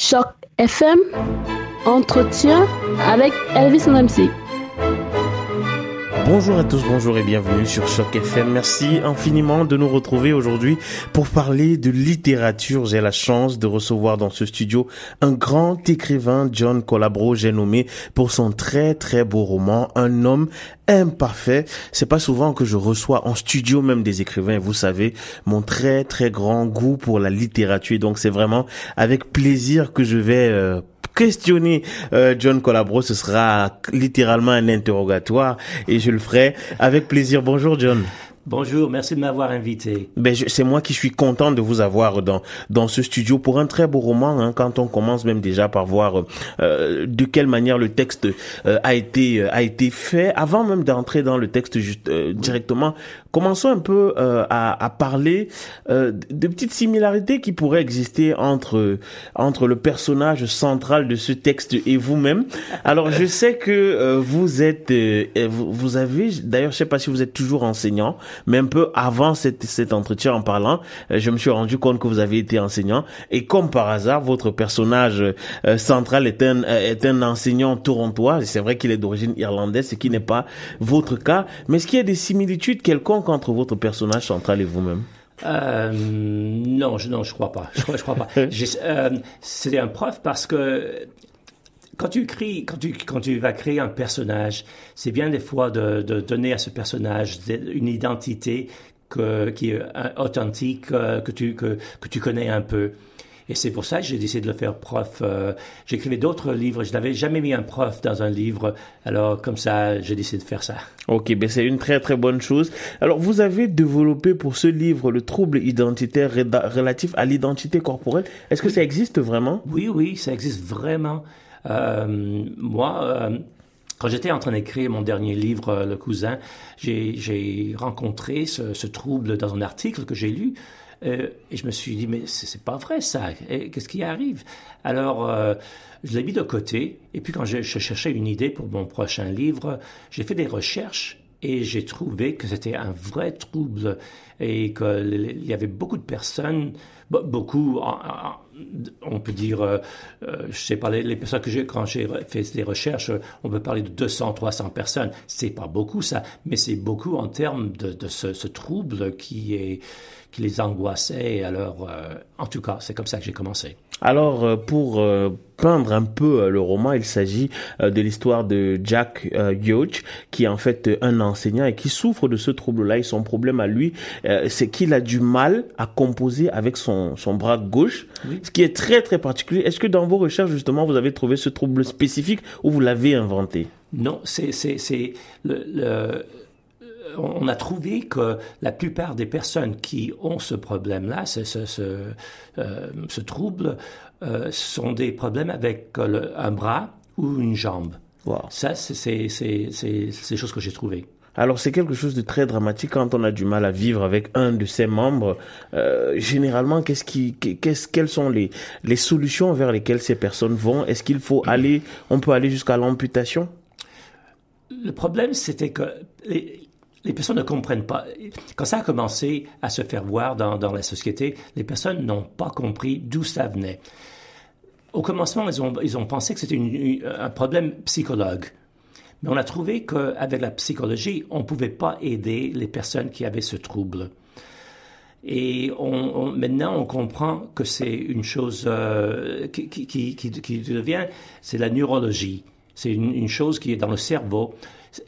Choc FM, entretien avec Elvis MC. Bonjour à tous, bonjour et bienvenue sur Choc FM. Merci infiniment de nous retrouver aujourd'hui pour parler de littérature. J'ai la chance de recevoir dans ce studio un grand écrivain, John Colabro, j'ai nommé pour son très très beau roman, Un homme imparfait. C'est pas souvent que je reçois en studio même des écrivains. Vous savez, mon très très grand goût pour la littérature. Donc c'est vraiment avec plaisir que je vais euh, questionner euh, John Colabro, ce sera littéralement un interrogatoire et je le ferai avec plaisir. Bonjour John. Bonjour, merci de m'avoir invité. Ben, c'est moi qui suis content de vous avoir dans dans ce studio pour un très beau roman. Hein, quand on commence même déjà par voir euh, de quelle manière le texte euh, a été euh, a été fait, avant même d'entrer dans le texte juste, directement, commençons un peu à, à parler de petites similarités qui pourraient exister entre entre le personnage central de ce texte et vous-même. Alors, je sais que vous êtes vous, vous avez d'ailleurs, je sais pas si vous êtes toujours enseignant mais un peu avant cet, cet entretien en parlant, euh, je me suis rendu compte que vous avez été enseignant et comme par hasard, votre personnage euh, central est un euh, est un enseignant torontois. C'est vrai qu'il est d'origine irlandaise, ce qui n'est pas votre cas. Mais est-ce qu'il y a des similitudes quelconques entre votre personnage central et vous-même? Euh, non, je non, je crois pas. Je crois, je crois pas. euh, C'était un prof parce que quand tu écris, quand tu, quand tu vas créer un personnage, c'est bien des fois de, de, donner à ce personnage une identité que, qui est authentique, euh, que tu, que, que tu connais un peu. Et c'est pour ça que j'ai décidé de le faire prof. Euh, J'écrivais d'autres livres. Je n'avais jamais mis un prof dans un livre. Alors, comme ça, j'ai décidé de faire ça. Ok, ben c'est une très très bonne chose. Alors, vous avez développé pour ce livre le trouble identitaire relatif à l'identité corporelle. Est-ce que ça existe vraiment? Oui, oui, ça existe vraiment. Euh, moi, euh, quand j'étais en train d'écrire mon dernier livre, euh, Le Cousin, j'ai rencontré ce, trouble dans un article que j'ai lu. Et je me suis dit, mais c'est pas vrai ça. Qu'est-ce qui arrive? Alors, je l'ai mis de côté. Et puis, quand je, cherchais une idée pour mon prochain livre, j'ai fait des recherches et j'ai trouvé que c'était un vrai trouble et qu'il y avait beaucoup de personnes, beaucoup, on peut dire, euh, euh, je sais pas, les, personnes que j'ai, quand j'ai fait des recherches, on peut parler de 200, 300 personnes. C'est pas beaucoup ça, mais c'est beaucoup en termes de, de ce, ce, trouble qui est, qui les angoissait. Alors, euh, en tout cas, c'est comme ça que j'ai commencé. Alors, euh, pour euh, peindre un peu euh, le roman, il s'agit de l'histoire de Jack Yoch, qui est en fait un enseignant et qui souffre de ce trouble-là. Et son problème à lui, c'est qu'il a du mal à composer avec son, son bras gauche, oui. ce qui est très très particulier. Est-ce que dans vos recherches, justement, vous avez trouvé ce trouble spécifique ou vous l'avez inventé? Non, c'est le, le on a trouvé que la plupart des personnes qui ont ce problème-là, ce, ce, ce, euh, ce, trouble, euh, sont des problèmes avec le, un bras ou une jambe. Wow. Ça, c'est des choses que j'ai trouvées. Alors c'est quelque chose de très dramatique quand on a du mal à vivre avec un de ses membres. Euh, généralement, qu'est-ce qui, qu'est-ce, quelles sont les, les solutions vers lesquelles ces personnes vont? Est-ce qu'il faut aller, on peut aller jusqu'à l'amputation? Le problème, c'était que les, les personnes ne comprennent pas. Quand ça a commencé à se faire voir dans, la société, les personnes n'ont pas compris d'où ça venait. Au commencement, ils ont, ils ont pensé que c'était un problème psychologue. Mais on a trouvé qu'avec la psychologie, on ne pouvait pas aider les personnes qui avaient ce trouble. Et maintenant, on comprend que c'est une chose euh, qui, qui, devient, c'est la neurologie. C'est une, une chose qui est dans le cerveau.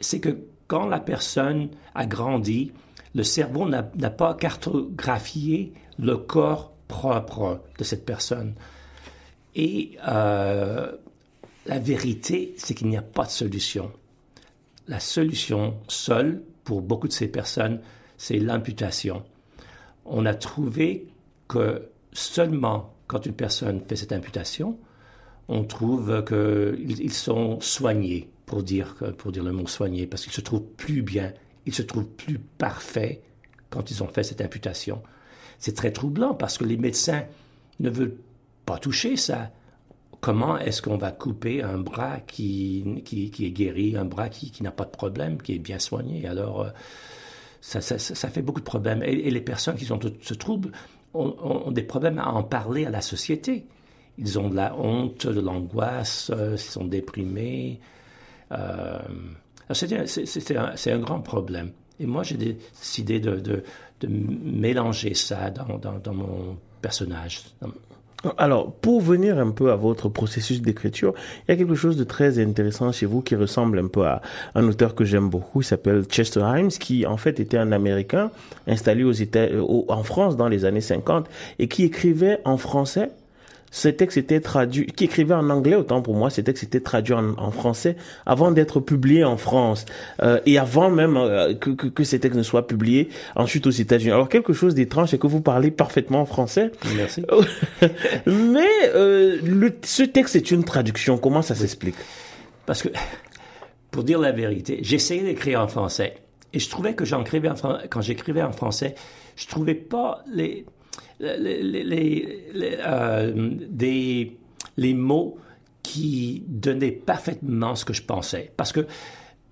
C'est que quand la personne a grandi, le cerveau n'a pas cartographié le corps propre de cette personne. Et euh, la vérité, c'est qu'il n'y a pas de solution. La solution seule pour beaucoup de ces personnes, c'est l'amputation. On a trouvé que seulement quand une personne fait cette amputation, on trouve qu'ils sont soignés pour dire, pour dire le mot soigné, parce qu'ils se trouvent plus bien, ils se trouvent plus parfaits quand ils ont fait cette imputation. C'est très troublant parce que les médecins ne veulent pas toucher ça. Comment est-ce qu'on va couper un bras qui, qui, est guéri, un bras qui, qui n'a pas de problème, qui est bien soigné? Alors, euh, ça, ça, fait beaucoup de problèmes. Et, les personnes qui ont ce trouble ont, ont, des problèmes à en parler à la société ils ont de la honte, de l'angoisse, ils sont déprimés. C'est un, grand problème. Et moi, j'ai décidé de, mélanger ça dans, mon personnage. Alors, pour venir un peu à votre processus d'écriture, il y a quelque chose de très intéressant chez vous qui ressemble un peu à un auteur que j'aime beaucoup. Il s'appelle Chester Himes, qui en fait était un Américain installé en France dans les années 50 et qui écrivait en français ce texte était traduit, qui écrivait en anglais autant pour moi, ce texte était traduit en, français avant d'être publié en France euh, et avant même euh, que, que, que, ces textes ne soient publiés ensuite aux États-Unis. Alors quelque chose d'étrange, c'est que vous parlez parfaitement français. Merci. Mais euh, le, ce texte est une traduction. Comment ça s'explique? Parce que, pour dire la vérité, j'essayais d'écrire en français et je trouvais que j'écrivais quand j'écrivais en français, je trouvais pas les les, les, euh, des, les mots qui donnaient parfaitement ce que je pensais. Parce que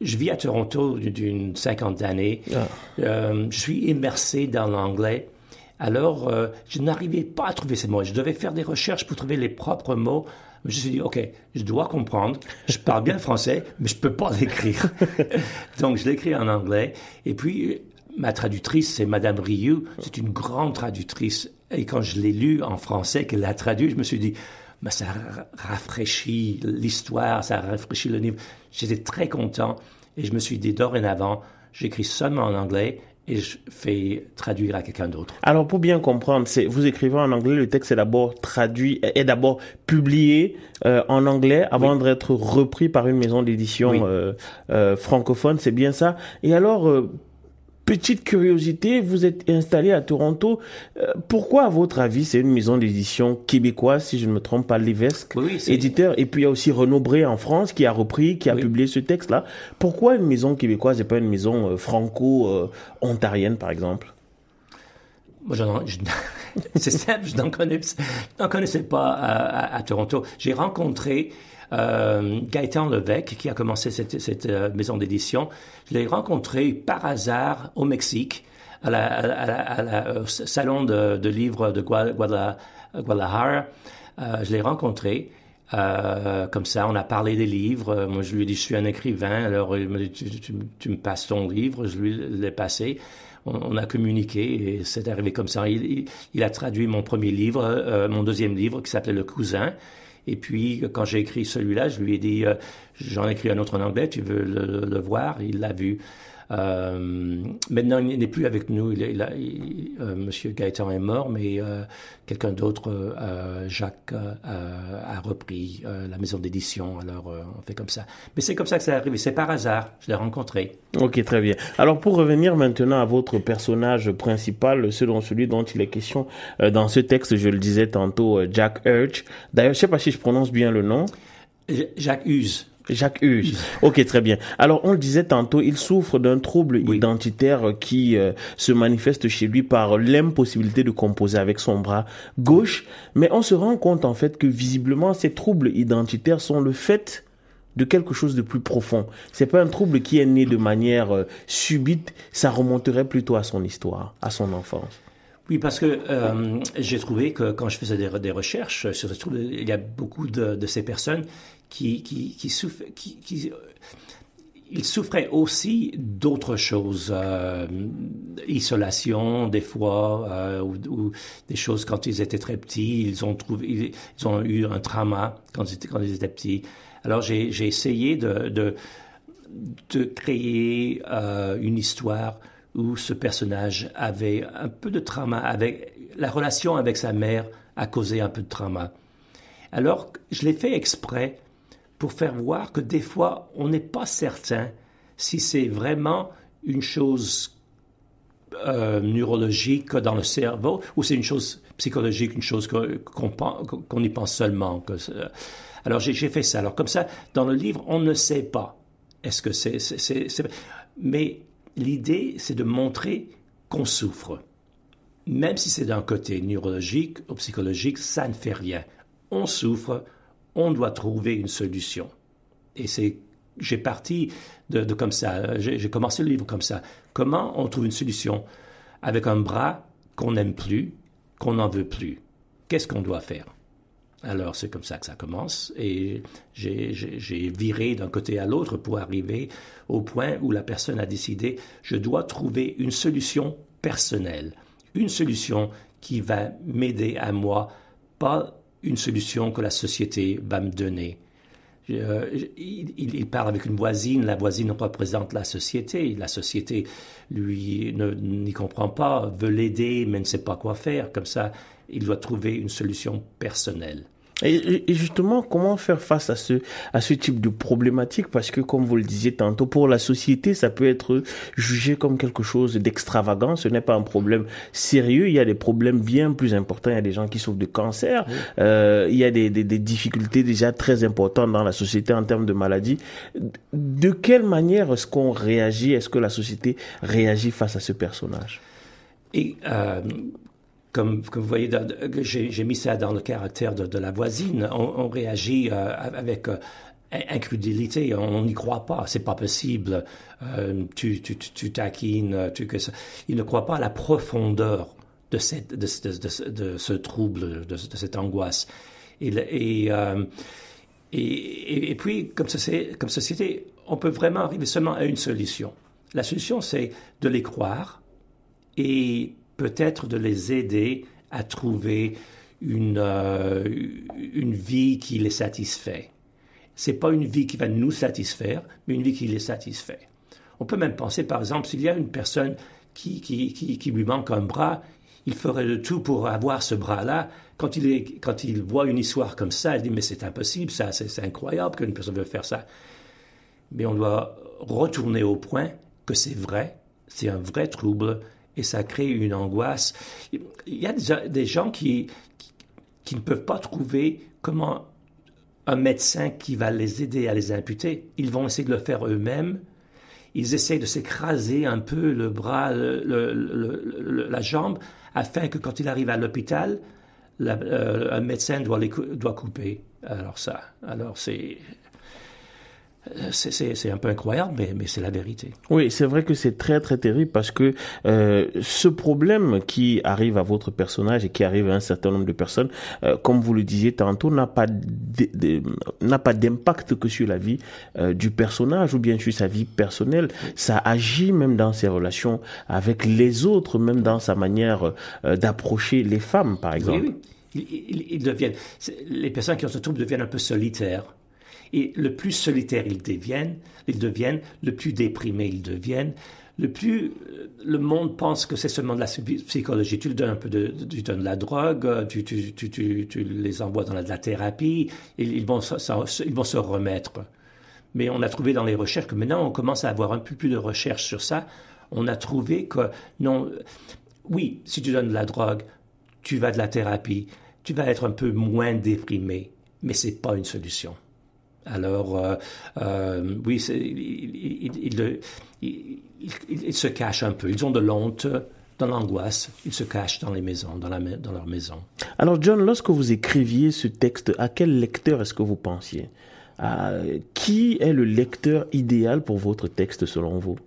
je vis à Toronto d'une cinquantaine d'années. Ah. Euh, je suis immersé dans l'anglais. Alors, euh, je n'arrivais pas à trouver ces mots. Je devais faire des recherches pour trouver les propres mots. Je me suis dit, OK, je dois comprendre. Je parle bien français, mais je peux pas l'écrire. Donc, je l'écris en anglais. Et puis, ma traductrice, c'est Madame Rioux. C'est une grande traductrice et quand je l'ai lu en français, qu'elle l'a traduit, je me suis dit, mais ça rafraîchit l'histoire, ça rafraîchit le livre. J'étais très content et je me suis dit, dorénavant, j'écris seulement en anglais et je fais traduire à quelqu'un d'autre. Alors pour bien comprendre, c'est vous écrivez en anglais, le texte est d'abord traduit, est d'abord publié euh, en anglais avant d'être repris par une maison d'édition euh, euh, francophone, c'est bien ça. Et alors Petite curiosité, vous êtes installé à Toronto. Euh, pourquoi, à votre avis, c'est une maison d'édition québécoise, si je ne me trompe pas, Lévesque, éditeur, et puis il y a aussi Renaud Bré en France qui a repris, qui a publié ce texte-là. Pourquoi une maison québécoise et pas une maison euh, franco-ontarienne, par exemple? Moi, c'est simple, je n'en connaissais, pas à Toronto. J'ai rencontré euh, Gaëtan Levesque, qui a commencé cette, euh, maison d'édition, je l'ai rencontré par hasard au Mexique, à la, au salon de, livres de Guadalajara. Euh, je l'ai rencontré. Euh, comme ça, on a parlé des livres. Moi, je lui ai dit, je suis un écrivain. Alors, il m'a dit, tu, tu, me passes ton livre. Je lui l'ai passé. On, a communiqué et c'est arrivé comme ça. Il, il, a traduit mon premier livre, euh, mon deuxième livre qui s'appelait Le Cousin. Et puis, quand j'ai écrit celui-là, je lui ai dit, euh, j'en ai écrit un autre en anglais, tu veux le voir? Il l'a vu. Euh, maintenant, il n'est plus avec nous. Il, il, euh, Monsieur Gaëtan est mort, mais euh, quelqu'un d'autre, Jacques, a repris la maison d'édition. Alors, on fait comme ça. Mais c'est comme ça que ça arrivé. C'est par hasard. Je l'ai rencontré. Ok, très bien. Alors, pour revenir maintenant à votre personnage principal, selon celui dont il est question dans ce texte, je le disais tantôt, Jack Urch. D'ailleurs, je sais pas si je prononce bien le nom. Jacques Hughes. Jacques Hughes. Ok, très bien. Alors, on le disait tantôt, il souffre d'un trouble identitaire qui euh, se manifeste chez lui par l'impossibilité de composer avec son bras gauche. Mais on se rend compte en fait que visiblement, ces troubles identitaires sont le fait de quelque chose de plus profond. C'est pas un trouble qui est né de manière euh, subite, ça remonterait plutôt à son histoire, à son enfance. Oui, parce que euh, j'ai trouvé que quand je faisais des, recherches sur ce trouble, il y a beaucoup de, de ces personnes qui, qui, qui, qui, qui il souffrait aussi d'autres choses, euh, isolation des fois, euh, ou, des choses quand ils étaient très petits, ils ont trouvé, ils, ont eu un trauma quand ils étaient, quand ils étaient petits. Alors j'ai essayé de, de, de créer euh, une histoire où ce personnage avait un peu de trauma, avec la relation avec sa mère a causé un peu de trauma. Alors je l'ai fait exprès pour faire voir que des fois, on n'est pas certain si c'est vraiment une chose euh, neurologique dans le cerveau ou c'est une chose psychologique, une chose qu'on y pense seulement. Alors j'ai fait ça. Alors comme ça, dans le livre, on ne sait pas. Est-ce que c'est... Mais l'idée, c'est de montrer qu'on souffre. Même si c'est d'un côté neurologique ou psychologique, ça ne fait rien. On souffre, on doit trouver une solution. Et c'est, j'ai parti de, comme ça, j'ai commencé le livre comme ça. Comment on trouve une solution avec un bras qu'on n'aime plus, qu'on n'en veut plus? Qu'est-ce qu'on doit faire? Alors c'est comme ça que ça commence. Et j'ai viré d'un côté à l'autre pour arriver au point où la personne a décidé je dois trouver une solution personnelle, une solution qui va m'aider à moi, pas une solution que la société va me donner. Euh, il, parle avec une voisine, la voisine représente la société, la société lui n'y comprend pas, veut l'aider mais ne sait pas quoi faire, comme ça il doit trouver une solution personnelle. Et, justement, comment faire face à ce, à ce type de problématique? Parce que, comme vous le disiez tantôt, pour la société, ça peut être jugé comme quelque chose d'extravagant. Ce n'est pas un problème sérieux. Il y a des problèmes bien plus importants. Il y a des gens qui souffrent de cancer. Euh, il y a des, des, des, difficultés déjà très importantes dans la société en termes de maladies. De quelle manière est-ce qu'on réagit? Est-ce que la société réagit face à ce personnage? Et euh, comme, vous voyez, j'ai mis ça dans le caractère de, la voisine. On, réagit euh, avec euh, incrédulité. On n'y croit pas. C'est pas possible. Euh, tu, tu, tu, taquines. Tu, que ça. Il ne croit pas à la profondeur de, cette, de, ce trouble, de, cette angoisse. Et, et, et, puis, comme société, on peut vraiment arriver seulement à une solution. La solution, c'est de les croire et peut-être de les aider à trouver une, euh, une vie qui les satisfait. C'est pas une vie qui va nous satisfaire, mais une vie qui les satisfait. On peut même penser, par exemple, s'il y a une personne qui, qui, qui, lui manque un bras, il ferait de tout pour avoir ce bras-là. Quand il, est, quand il voit une histoire comme ça, il dit mais c'est impossible, ça, c'est incroyable qu'une personne veuille faire ça. Mais on doit retourner au point que c'est vrai, c'est un vrai trouble, et ça crée une angoisse. Il y a des, gens qui, qui, ne peuvent pas trouver comment un médecin qui va les aider à les imputer. Ils vont essayer de le faire eux-mêmes. Ils essayent de s'écraser un peu le bras, la jambe, afin que quand il arrive à l'hôpital, euh, un médecin doit, les, doit couper. Alors ça, alors c'est c'est un peu incroyable, mais, mais c'est la vérité. Oui, c'est vrai que c'est très très terrible parce que euh, ce problème qui arrive à votre personnage et qui arrive à un certain nombre de personnes, euh, comme vous le disiez tantôt, n'a pas n'a pas d'impact que sur la vie euh, du personnage ou bien sur sa vie personnelle. Ça agit même dans ses relations avec les autres, même dans sa manière euh, d'approcher les femmes, par exemple. Oui, oui. Ils, ils, deviennent, les personnes qui ont ce trouble deviennent un peu solitaires. Et le plus solitaire ils deviennent, ils deviennent, le plus déprimés ils deviennent, le plus le monde pense que c'est seulement de la psychologie. Tu donnes un peu de, tu donnes de la drogue, tu, tu, les envoies dans la, de la thérapie, ils vont, ils vont se remettre. Mais on a trouvé dans les recherches que maintenant on commence à avoir un peu plus de recherches sur ça. On a trouvé que non, oui, si tu donnes de la drogue, tu vas de la thérapie, tu vas être un peu moins déprimé, mais c'est pas une solution. Alors, euh, euh, oui, ils il, se cachent un peu. Ils ont de l'honte, dans l'angoisse. Ils se cachent dans les maisons, dans, la, dans leur maison. Alors, John, lorsque vous écriviez ce texte, à quel lecteur est-ce que vous pensiez? Qui est le lecteur idéal pour votre texte, selon vous?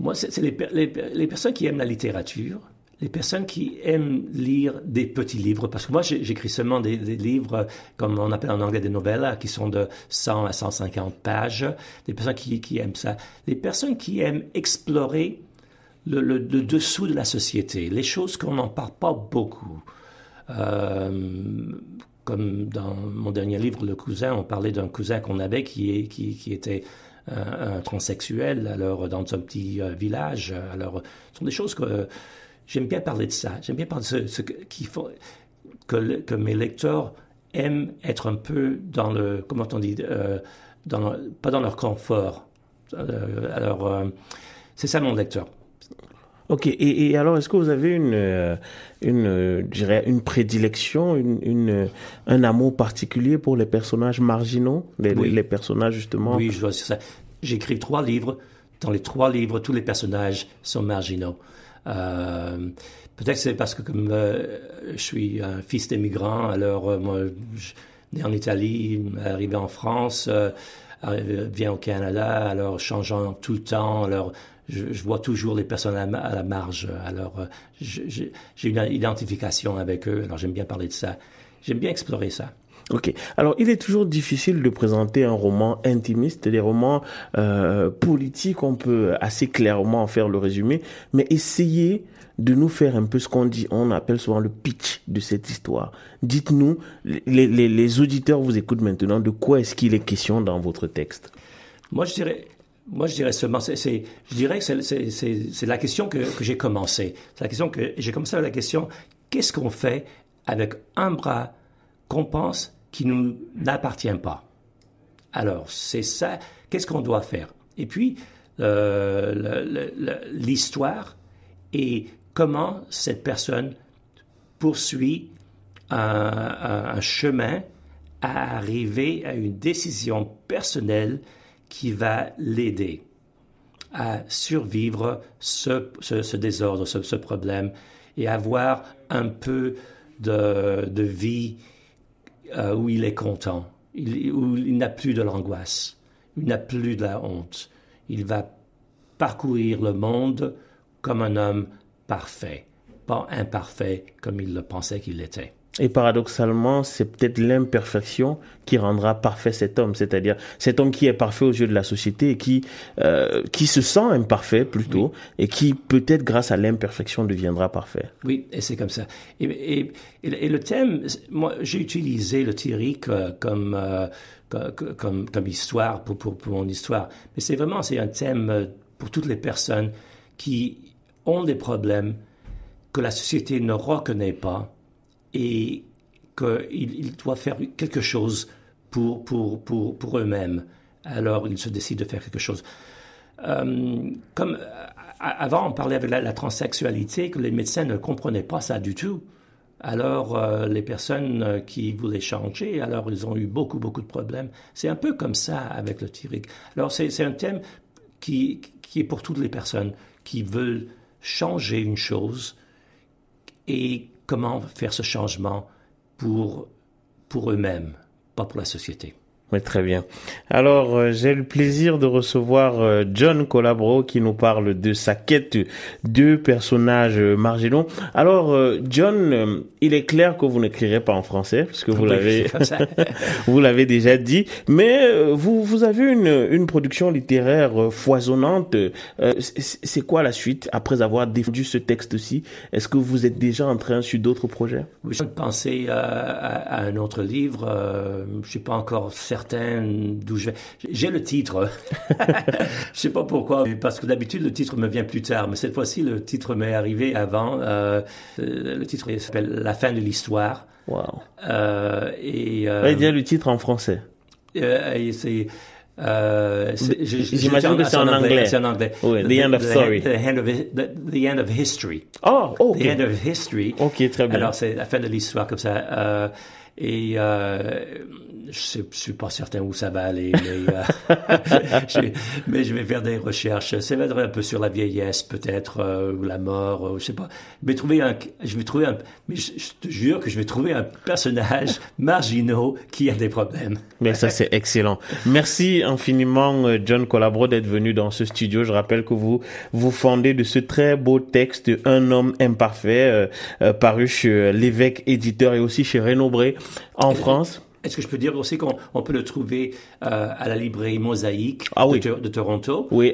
Moi, c'est les, les personnes qui aiment la littérature, les personnes qui aiment lire des petits livres, parce que moi j'écris seulement des, livres, comme on appelle en anglais des novellas, qui sont de 100 à 150 pages, des personnes qui, aiment ça. Les personnes qui aiment explorer le, dessous de la société, les choses qu'on n'en parle pas beaucoup. Euh, comme dans mon dernier livre, Le Cousin, on parlait d'un cousin qu'on avait qui, était un, transsexuel, alors dans un petit euh, village. Alors, ce sont des choses que J'aime bien parler de ça. J'aime bien parler de ce, qu'il faut que, que, mes lecteurs aiment être un peu dans le, comment on dit, euh, dans pas dans leur confort. Euh, alors, euh, c'est ça mon lecteur. Ok. Et, alors, est-ce que vous avez une, une, dirais, une prédilection, une, une, un amour particulier pour les personnages marginaux, les, les personnages justement? Oui, je vois ça. J'écris trois livres. Dans les trois livres, tous les personnages sont marginaux. Euh, peut-être c'est parce que comme euh, je suis un fils d'émigrant, alors euh, moi, je, né en Italie, arrivé en France, vient au Canada, alors changeant tout le temps, alors je, vois toujours les personnes à, la marge, alors j'ai une identification avec eux, alors j'aime bien parler de ça. j'aime bien explorer ça. Ok. Alors, il est toujours difficile de présenter un roman intimiste, des romans euh, politiques. On peut assez clairement en faire le résumé, mais essayez de nous faire un peu ce qu'on dit, on appelle souvent le pitch de cette histoire. Dites-nous, les, auditeurs vous écoutent maintenant, de quoi est-ce qu'il est question dans votre texte? Moi, je dirais, moi, je dirais seulement, c'est, je dirais que c'est la question que, que j'ai commencé. C'est la question que j'ai commencé avec la question qu'est-ce qu'on fait avec un bras qu'on pense qui nous n'appartient pas. Alors, c'est ça, qu'est-ce qu'on doit faire? Et puis, euh, l'histoire et comment cette personne poursuit un, chemin à arriver à une décision personnelle qui va l'aider à survivre ce, désordre, ce, problème, et avoir un peu de vie euh, où il est content, où il n'a plus de l'angoisse, il n'a plus de la honte. Il va parcourir le monde comme un homme parfait, pas imparfait comme il le pensait qu'il était. Et paradoxalement, c'est peut-être l'imperfection qui rendra parfait cet homme, c'est-à-dire cet homme qui est parfait aux yeux de la société et qui euh, qui se sent imparfait plutôt et qui peut-être grâce à l'imperfection deviendra parfait. Oui, et c'est comme ça. Et, et, le thème, moi, j'ai utilisé le théorique euh, comme, euh, comme comme histoire pour, pour, pour mon histoire, mais c'est vraiment c'est un thème pour toutes les personnes qui ont des problèmes que la société ne reconnaît pas et qu'ils doivent faire quelque chose pour, pour, pour, pour eux-mêmes. Alors ils se décident de faire quelque chose. Euh, comme avant, on parlait avec la, transsexualité, que les médecins ne comprenaient pas ça du tout. Alors, euh, les personnes euh, qui voulaient changer, alors ils ont eu beaucoup, beaucoup de problèmes. C'est un peu comme ça avec le thyrique. Alors, c'est un thème qui, qui est pour toutes les personnes qui veulent changer une chose et comment faire ce changement pour, eux-mêmes, pas pour la société. Très bien. Alors, euh, j'ai le plaisir de recevoir euh, John Colabro qui nous parle de sa quête de personnages marginaux. Alors, euh, John, il est clair que vous n'écrirez pas en français, puisque vous l'avez, vous l'avez déjà dit, mais vous, vous avez une, une production littéraire foisonnante. C'est quoi la suite après avoir défendu ce texte-ci? Est-ce que vous êtes déjà en train sur d'autres projets? Oui, je pensais à, à, un autre livre. je suis pas encore certain d'où je vais. J'ai le titre. je sais pas pourquoi, parce que d'habitude le titre me vient plus tard, mais cette fois-ci le titre m'est arrivé avant. Euh, euh, le titre s'appelle La fin de l'histoire. Wow. Euh, et euh, dire le titre en français. Euh, c'est euh, J'imagine que c'est en anglais. C'est en anglais. Oui, the, end of story. The, end of, the, end of history. Oh, ok. The end of history. Ok, très bien. Alors, c'est la fin de l'histoire comme ça. Euh, et euh, je ne suis pas certain où ça va aller, mais, euh, je, je vais faire des recherches. Ça va être un peu sur la vieillesse, peut-être, euh, ou la mort, euh, je sais pas. Je vais trouver un, je vais trouver un, mais je, te jure que je vais trouver un personnage marginal qui a des problèmes. Mais ça, c'est excellent. Merci infiniment, John Collabro, d'être venu dans ce studio. Je rappelle que vous vous fondez de ce très beau texte, Un homme imparfait, paru chez l'évêque éditeur et aussi chez Renaud Bré en France. Est-ce que je peux dire aussi qu'on peut le trouver euh, à la librairie Mosaïque ah de, Toronto Oui,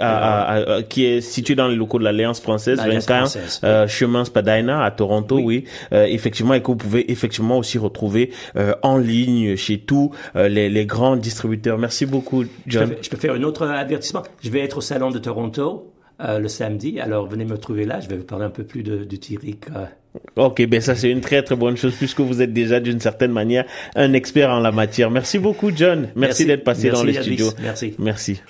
qui est situé dans les locaux de l'Alliance française, 25 euh, chemin Spadina à Toronto, oui. Euh, effectivement, et que vous pouvez effectivement aussi retrouver euh, en ligne chez tous les, les, grands distributeurs. Merci beaucoup, John. Je peux, faire un autre avertissement. Je vais être au salon de Toronto le samedi, alors venez me trouver là. Je vais vous parler un peu plus de, du Tyrique. Ok, ben ça c'est une très très bonne chose puisque vous êtes déjà d'une certaine manière un expert en la matière. Merci beaucoup John. Merci, d'être passé dans les studios. Merci. Merci.